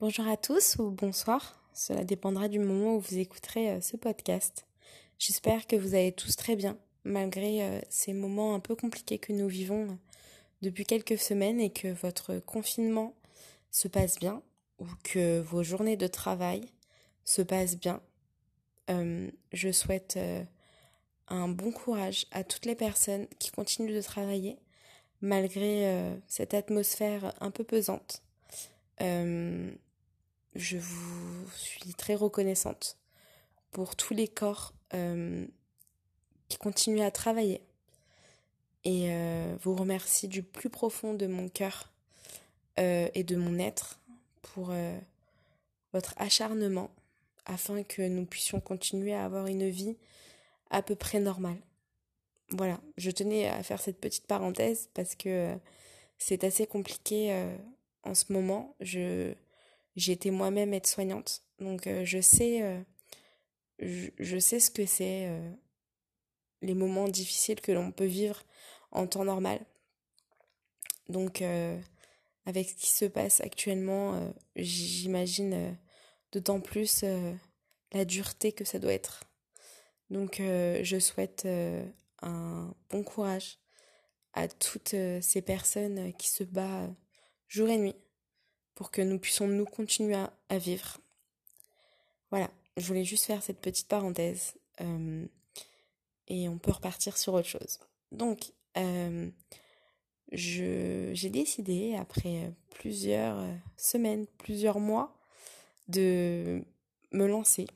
Bonjour à tous ou bonsoir, cela dépendra du moment où vous écouterez euh, ce podcast. J'espère que vous allez tous très bien, malgré euh, ces moments un peu compliqués que nous vivons euh, depuis quelques semaines et que votre confinement se passe bien ou que vos journées de travail se passent bien. je souhaite un bon courage à toutes les personnes qui continuent de travailler malgré cette atmosphère un peu pesante je vous suis très reconnaissante pour tous les corps euh, qui continuent à travailler et euh, vous remercie du plus profond de mon cœur euh, et de mon être pour votre acharnement afin que nous puissions continuer à avoir une vie à peu près normale. Voilà, je tenais à faire cette petite parenthèse parce que c'est assez compliqué en ce moment. Je été moi-même aide-soignante, donc euh, je sais, euh, je, sais ce que c'est euh, les moments difficiles que l'on peut vivre en temps normal. Donc, avec ce qui se passe actuellement, j'imagine d'autant plus la dureté que ça doit être. Donc, je souhaite un bon courage à toutes ces personnes qui se battent jour et nuit pour que nous puissions nous continuer à, vivre. Voilà, je voulais juste faire cette petite parenthèse euh, et on peut repartir sur autre chose. Donc, euh, j'ai décidé, après plusieurs semaines, plusieurs mois, de me lancer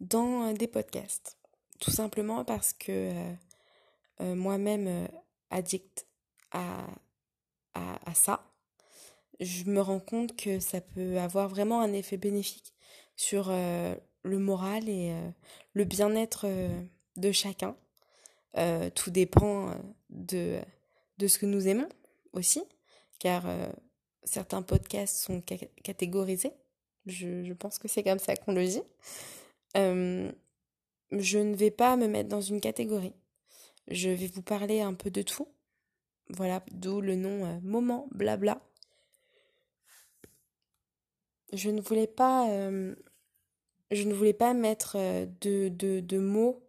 dans des podcasts. Tout simplement parce que euh, moi-même addict à, à, ça, je me rends compte que ça peut avoir vraiment un effet bénéfique sur euh, le moral et euh, le bien-être euh, de chacun. tout dépend de, de ce que nous aimons aussi, car certains podcasts sont catégorisés. Je, je, pense que c'est comme ça qu'on le dit. je ne vais pas me mettre dans une catégorie. Je vais vous parler un peu de tout. Voilà, d'où le nom Moment Blabla je ne voulais pas, euh, je ne voulais pas mettre euh, de, de, mots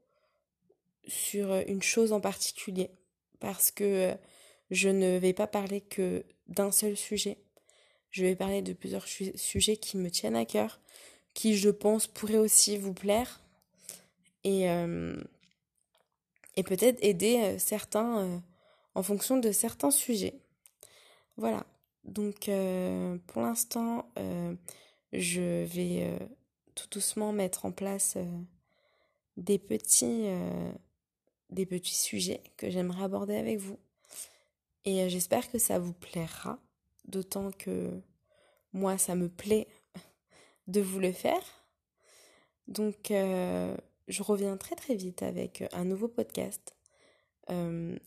sur une chose en particulier parce que euh, je ne vais pas parler que d'un seul sujet. Je vais parler de plusieurs sujets qui me tiennent à cœur, qui je pense pourraient aussi vous plaire et, et peut-être aider certains en fonction de certains sujets. Voilà. Donc euh, pour l'instant, euh, je vais euh, tout doucement mettre en place des petits des petits sujets que j'aimerais aborder avec vous. Et j'espère que ça vous plaira, d'autant que moi ça me plaît de vous le faire. Donc je reviens très très vite avec un nouveau podcast. en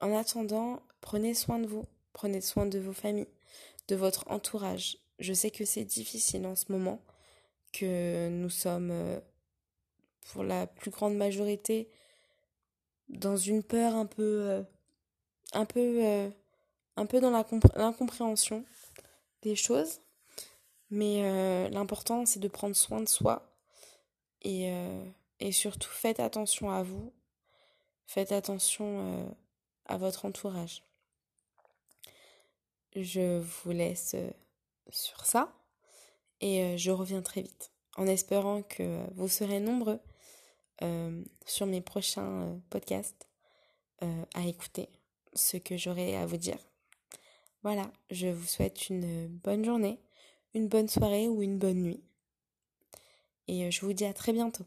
attendant, prenez soin de vous, prenez soin de vos familles de votre entourage. Je sais que c'est difficile en ce moment, que nous sommes, euh, pour la plus grande majorité, dans une peur un peu, euh, un peu, euh, un peu dans l'incompréhension des choses. Mais l'important, c'est de prendre soin de soi. Et, et surtout, faites attention à vous. Faites attention à votre entourage je vous laisse euh, sur ça et euh, je reviens très vite en espérant que vous serez nombreux euh, sur mes prochains podcasts à écouter ce que j'aurai à vous dire. Voilà, je vous souhaite une bonne journée, une bonne soirée ou une bonne nuit. Et je vous dis à très bientôt.